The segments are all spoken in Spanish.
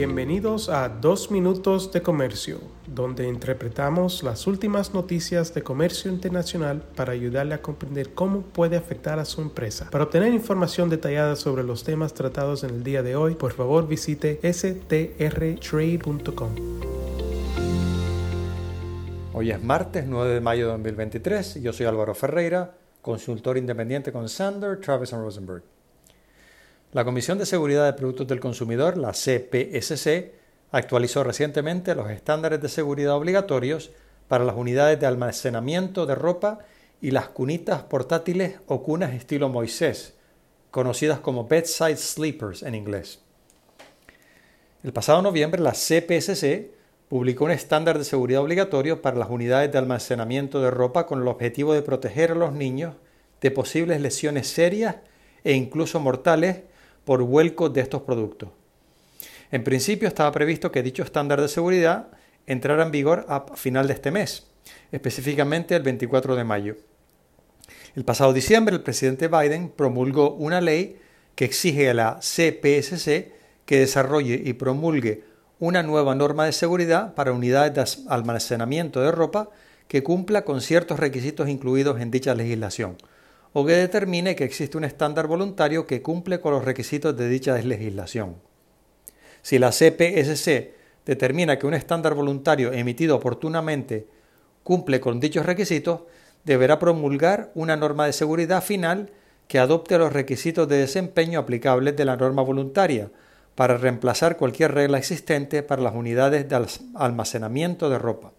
Bienvenidos a Dos Minutos de Comercio, donde interpretamos las últimas noticias de comercio internacional para ayudarle a comprender cómo puede afectar a su empresa. Para obtener información detallada sobre los temas tratados en el día de hoy, por favor visite strtrade.com. Hoy es martes 9 de mayo de 2023 y yo soy Álvaro Ferreira, consultor independiente con Sander, Travis Rosenberg. La Comisión de Seguridad de Productos del Consumidor, la CPSC, actualizó recientemente los estándares de seguridad obligatorios para las unidades de almacenamiento de ropa y las cunitas portátiles o cunas estilo Moisés, conocidas como bedside sleepers en inglés. El pasado noviembre, la CPSC publicó un estándar de seguridad obligatorio para las unidades de almacenamiento de ropa con el objetivo de proteger a los niños de posibles lesiones serias e incluso mortales por vuelco de estos productos. En principio estaba previsto que dicho estándar de seguridad entrara en vigor a final de este mes, específicamente el 24 de mayo. El pasado diciembre el presidente Biden promulgó una ley que exige a la CPSC que desarrolle y promulgue una nueva norma de seguridad para unidades de almacenamiento de ropa que cumpla con ciertos requisitos incluidos en dicha legislación, o que determine que existe un estándar voluntario que cumple con los requisitos de dicha legislación. Si la CPSC determina que un estándar voluntario emitido oportunamente cumple con dichos requisitos, deberá promulgar una norma de seguridad final que adopte los requisitos de desempeño aplicables de la norma voluntaria para reemplazar cualquier regla existente para las unidades de almacenamiento de ropa.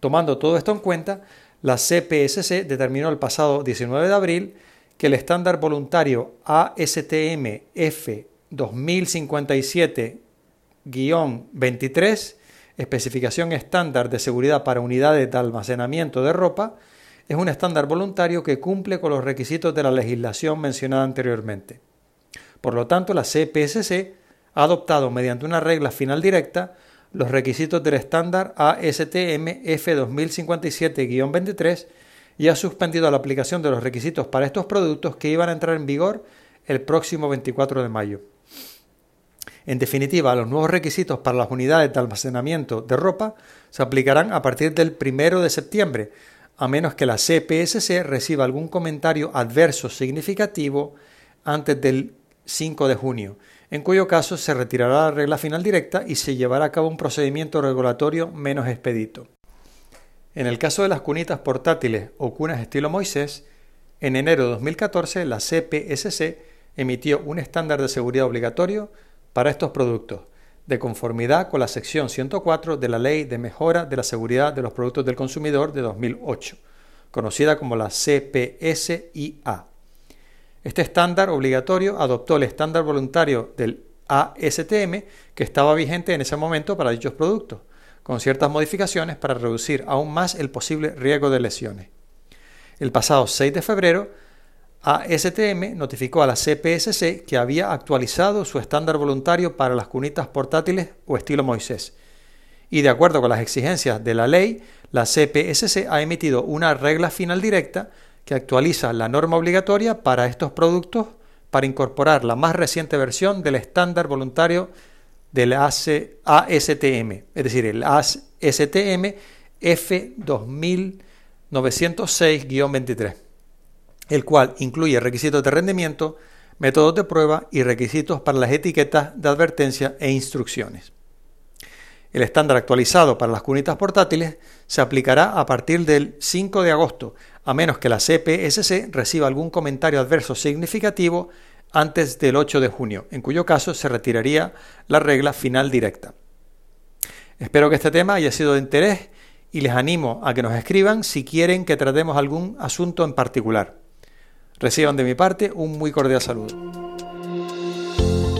Tomando todo esto en cuenta, la CPSC determinó el pasado 19 de abril que el estándar voluntario ASTM F 2057-23, especificación estándar de seguridad para unidades de almacenamiento de ropa, es un estándar voluntario que cumple con los requisitos de la legislación mencionada anteriormente. Por lo tanto, la CPSC ha adoptado mediante una regla final directa los requisitos del estándar ASTM F2057-23 y ha suspendido la aplicación de los requisitos para estos productos que iban a entrar en vigor el próximo 24 de mayo. En definitiva, los nuevos requisitos para las unidades de almacenamiento de ropa se aplicarán a partir del 1 de septiembre, a menos que la CPSC reciba algún comentario adverso significativo antes del 5 de junio, en cuyo caso se retirará la regla final directa y se llevará a cabo un procedimiento regulatorio menos expedito. En el caso de las cunitas portátiles o cunas estilo Moisés, en enero de 2014 la CPSC emitió un estándar de seguridad obligatorio para estos productos, de conformidad con la sección 104 de la Ley de Mejora de la Seguridad de los Productos del Consumidor de 2008, conocida como la CPSIA. Este estándar obligatorio adoptó el estándar voluntario del ASTM que estaba vigente en ese momento para dichos productos, con ciertas modificaciones para reducir aún más el posible riesgo de lesiones. El pasado 6 de febrero, ASTM notificó a la CPSC que había actualizado su estándar voluntario para las cunitas portátiles o estilo Moisés. Y de acuerdo con las exigencias de la ley, la CPSC ha emitido una regla final directa que actualiza la norma obligatoria para estos productos para incorporar la más reciente versión del estándar voluntario del ASTM, es decir, el ASTM F2906-23, el cual incluye requisitos de rendimiento, métodos de prueba y requisitos para las etiquetas de advertencia e instrucciones. El estándar actualizado para las cunitas portátiles se aplicará a partir del 5 de agosto, a menos que la CPSC reciba algún comentario adverso significativo antes del 8 de junio, en cuyo caso se retiraría la regla final directa. Espero que este tema haya sido de interés y les animo a que nos escriban si quieren que tratemos algún asunto en particular. Reciban de mi parte un muy cordial saludo.